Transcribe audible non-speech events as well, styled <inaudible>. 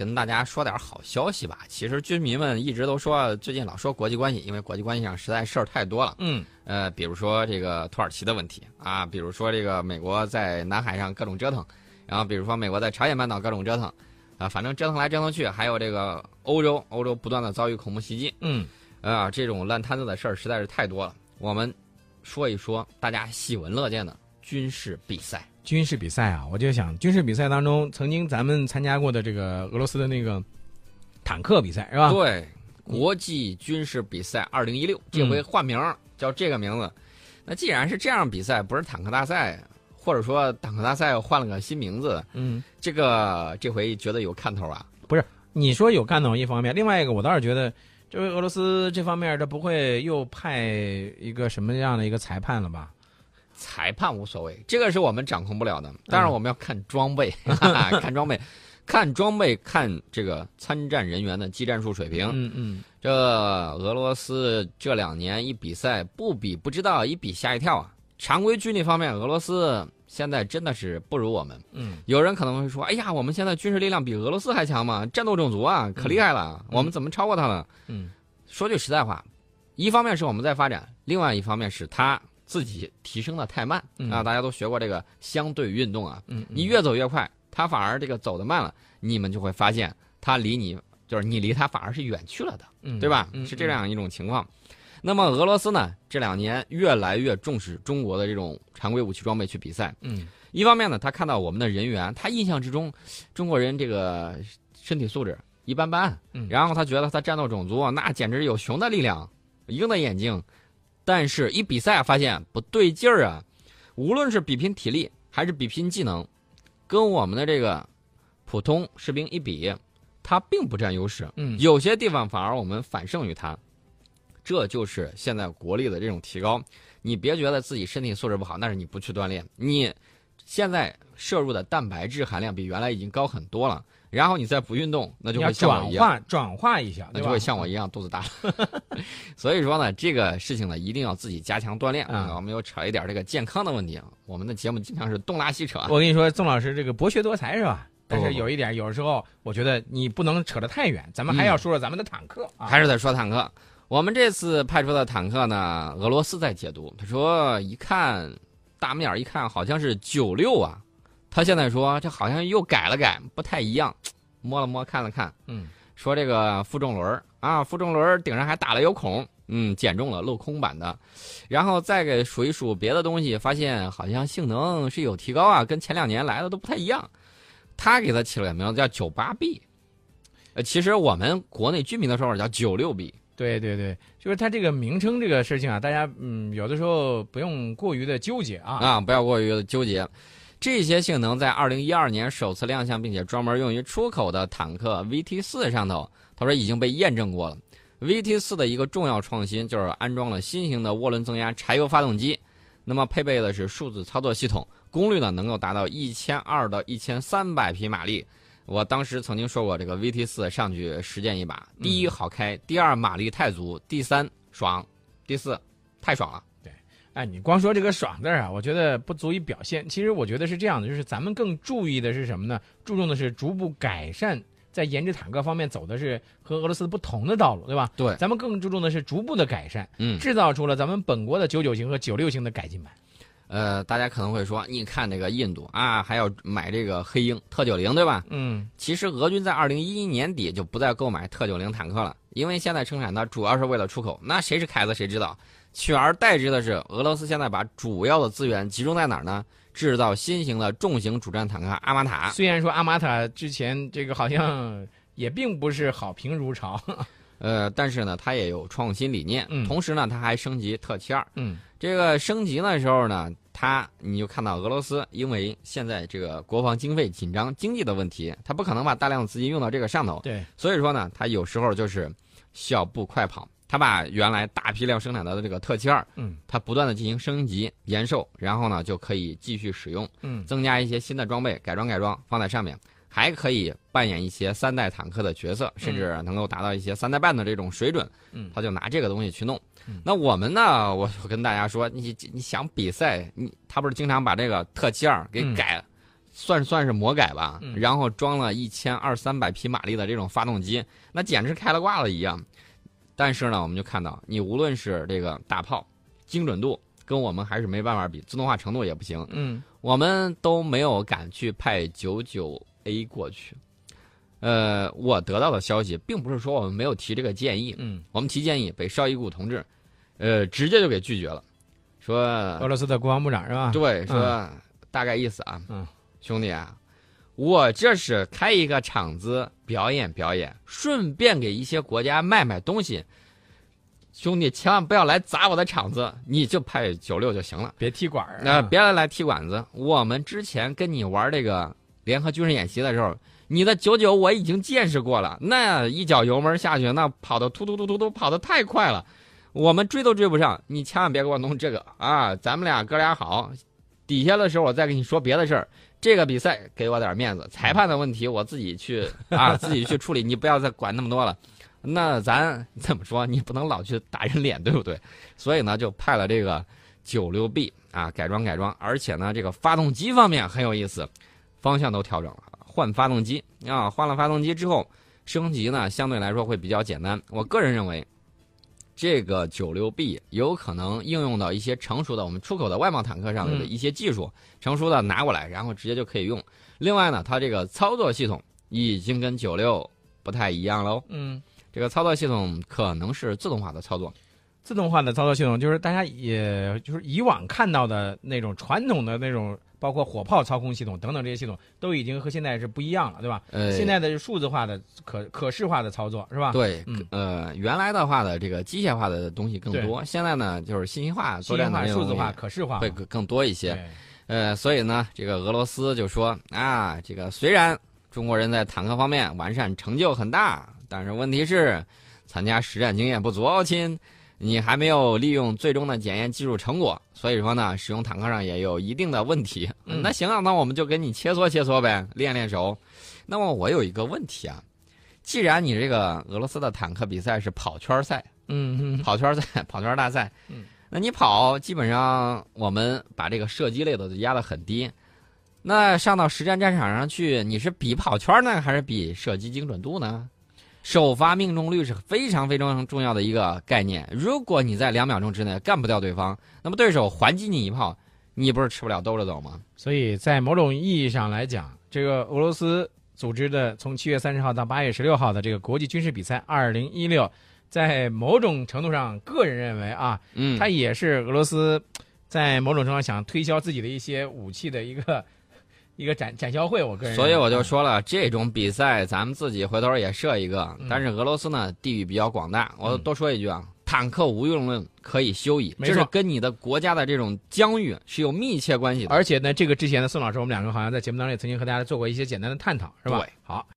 跟大家说点好消息吧。其实军迷们一直都说，最近老说国际关系，因为国际关系上实在事儿太多了。嗯，呃，比如说这个土耳其的问题啊，比如说这个美国在南海上各种折腾，然后比如说美国在朝鲜半岛各种折腾，啊，反正折腾来折腾去，还有这个欧洲，欧洲不断的遭遇恐怖袭击，嗯，啊，这种烂摊子的事儿实在是太多了。我们说一说大家喜闻乐见的军事比赛。军事比赛啊，我就想军事比赛当中，曾经咱们参加过的这个俄罗斯的那个坦克比赛是吧？对，国际军事比赛二零一六，这回换名儿叫这个名字。那既然是这样比赛，不是坦克大赛，或者说坦克大赛换了个新名字，嗯，这个这回觉得有看头啊？不是你说有看头一方面，另外一个我倒是觉得，这回俄罗斯这方面他不会又派一个什么样的一个裁判了吧？裁判无所谓，这个是我们掌控不了的。当然，我们要看装备，<laughs> 看装备，看装备，看这个参战人员的技战术水平。嗯嗯，这俄罗斯这两年一比赛不比不知道，一比吓一跳啊！常规军力方面，俄罗斯现在真的是不如我们。嗯，有人可能会说：“哎呀，我们现在军事力量比俄罗斯还强吗？战斗种族啊，可厉害了！我们怎么超过他了？”嗯，说句实在话，一方面是我们在发展，另外一方面是他自己提升的太慢、嗯啊！大家都学过这个相对运动啊，嗯，你越走越快，他反而这个走得慢了，你们就会发现他离你就是你离他反而是远去了的。嗯对吧？嗯是这样一种情况。那么俄罗斯呢，这两年越来越重视中国的这种常规武器装备去比赛。嗯一方面呢，他看到我们的人员，他印象之中，中国人这个身体素质一般般，嗯然后他觉得他战斗种族那简直有熊的力量，鹰的眼睛。但是，一比赛发现不对劲儿啊！无论是比拼体力还是比拼技能，跟我们的这个普通士兵一比，他并不占优势。嗯有些地方反而我们反胜于他，这就是现在国力的这种提高。你别觉得自己身体素质不好，那是你不去锻炼。你现在摄入的蛋白质含量比原来已经高很多了，然后你再不运动，那就会像我转一样，化转化一下，那就会像我一样肚子大。<laughs> 所以说呢，这个事情呢，一定要自己加强锻炼。嗯啊我们又扯一点这个健康的问题啊。我们的节目经常是东拉西扯啊。我跟你说，宋老师这个博学多才是吧？但是有一点，有时候我觉得你不能扯得太远，咱们还要说说咱们的坦克啊。还是在说坦克。我们这次派出的坦克呢，俄罗斯在解读，他说一看大面儿一看好像是九六啊，他现在说这好像又改了改，不太一样，摸了摸看了看，嗯说这个负重轮啊，负重轮顶上还打了有孔，嗯，减重了，镂空版的，然后再给数一数别的东西，发现好像性能是有提高啊，跟前两年来的都不太一样。他给他起了个名字叫九八 B，呃，其实我们国内居民的说法叫九六 B。对对对，就是它这个名称这个事情啊，大家嗯有的时候不用过于的纠结啊。啊，不要过于的纠结。这些性能在二零一二年首次亮相，并且专门用于出口的坦克 VT 四上头，他说已经被验证过了。VT 四的一个重要创新就是安装了新型的涡轮增压柴油发动机，那么配备的是数字操作系统，功率呢能够达到一千二到一千三百匹马力。我当时曾经说过，这个 VT 四上去实践一把，第一好开，第二马力太足，第三爽，第四太爽了。哎，你光说这个“爽”字儿啊，我觉得不足以表现。其实我觉得是这样的，就是咱们更注意的是什么呢？注重的是逐步改善，在研制坦克方面走的是和俄罗斯不同的道路，对吧？对咱们更注重的是逐步的改善，嗯，制造出了咱们本国的九九型和九六型的改进版。呃，大家可能会说，你看这个印度啊，还要买这个黑鹰特九零，对吧？嗯其实俄军在二零一一年底就不再购买特九零坦克了，因为现在生产它主要是为了出口。那谁是凯子谁知道？取而代之的是，俄罗斯现在把主要的资源集中在哪儿呢？制造新型的重型主战坦克阿玛塔。虽然说阿玛塔之前这个好像也并不是好评如潮，<laughs> 呃，但是呢，它也有创新理念，嗯同时呢，它还升级特七二。嗯这个升级的时候呢，它你就看到俄罗斯因为现在这个国防经费紧张、经济的问题，它不可能把大量的资金用到这个上头，对，所以说呢，它有时候就是小步快跑，它把原来大批量生产的这个特七二，嗯它不断的进行升级、延寿，然后呢就可以继续使用，嗯增加一些新的装备，改装改装放在上面，还可以扮演一些三代坦克的角色，甚至能够达到一些三代半的这种水准。嗯他就拿这个东西去弄嗯。那我们呢？我我跟大家说，你你想比赛，你他不是经常把这个特七二给嗯改，算算是魔改吧，嗯然后装了一千二三百匹马力的这种发动机，那简直开了挂了一样。但是呢，我们就看到，你无论是这个大炮精准度，跟我们还是没办法比，自动化程度也不行，嗯我们都没有敢去派九九 A 过去。呃，我得到的消息并不是说我们没有提这个建议，嗯，我们提建议被绍伊古同志，呃，直接就给拒绝了，说俄罗斯的国防部长是吧？对，说、大概意思啊，嗯，兄弟啊，我这是开一个场子表演表演，顺便给一些国家卖卖东西。兄弟，千万不要来砸我的场子，你就派九六就行了。别踢馆儿啊，那、别来来踢馆子。我们之前跟你玩这个联合军事演习的时候，你的九九我已经见识过了，那一脚油门下去，那跑的突突突突突跑的太快了，我们追都追不上。你千万别给我弄这个啊！咱们俩哥俩好，底下的时候我再跟你说别的事儿。这个比赛给我点面子，裁判的问题我自己去 <laughs> 啊，自己去处理，你不要再管那么多了。那咱 <laughs> 怎么说？你不能老去打人脸，对不对？所以呢，就派了这个九六 B 啊，改装改装，而且呢，这个发动机方面很有意思，方向都调整了，换发动机啊，换了发动机之后，升级呢相对来说会比较简单。我个人认为，这个九六 B 有可能应用到一些成熟的我们出口的外贸坦克上的嗯一些技术，成熟的拿过来，然后直接就可以用。另外呢，它这个操作系统已经跟九六不太一样喽。嗯，这个操作系统可能是自动化的操作，自动化的操作系统就是大家也就是以往看到的那种传统的那种，包括火炮操控系统等等这些系统，都已经和现在是不一样了，对吧？呃，现在的数字化的可可视化的操作是吧？对，嗯呃，原来的话的这个机械化的东西更多，现在呢就是信息化、作信息化、数字化、可视化会更更多一些。呃，所以呢，这个俄罗斯就说啊，这个虽然中国人在坦克方面完善成就很大，但是问题是参加实战经验不足哦，亲。你还没有利用最终的检验技术成果，所以说呢，使用坦克上也有一定的问题。嗯那行啊，那我们就给你切磋切磋呗，练练手。那么我有一个问题啊，既然你这个俄罗斯的坦克比赛是跑圈赛，嗯嗯跑圈赛、<laughs> 跑圈大赛，嗯，那你跑基本上我们把这个射击类的压得很低，那上到实战战场上去，你是比跑圈呢，还是比射击精准度呢？首发命中率是非常非常重要的一个概念。如果你在两秒钟之内干不掉对方，那么对手还击你一炮，你不是吃不了兜着走吗？所以在某种意义上来讲，这个俄罗斯组织的从七月三十号到八月十六号的这个国际军事比赛二零一六，在某种程度上，个人认为啊，嗯，它也是俄罗斯在某种程度上想推销自己的一些武器的一个一个展展销会。我个人，所以我就说了，这种比赛咱们自己回头也设一个嗯。但是俄罗斯呢，地域比较广大，我嗯多说一句啊，坦克无用论可以休矣，没错这是跟你的国家的这种疆域是有密切关系的。而且呢，这个之前呢，宋老师我们两个好像在节目当中也曾经和大家做过一些简单的探讨，是吧？对好。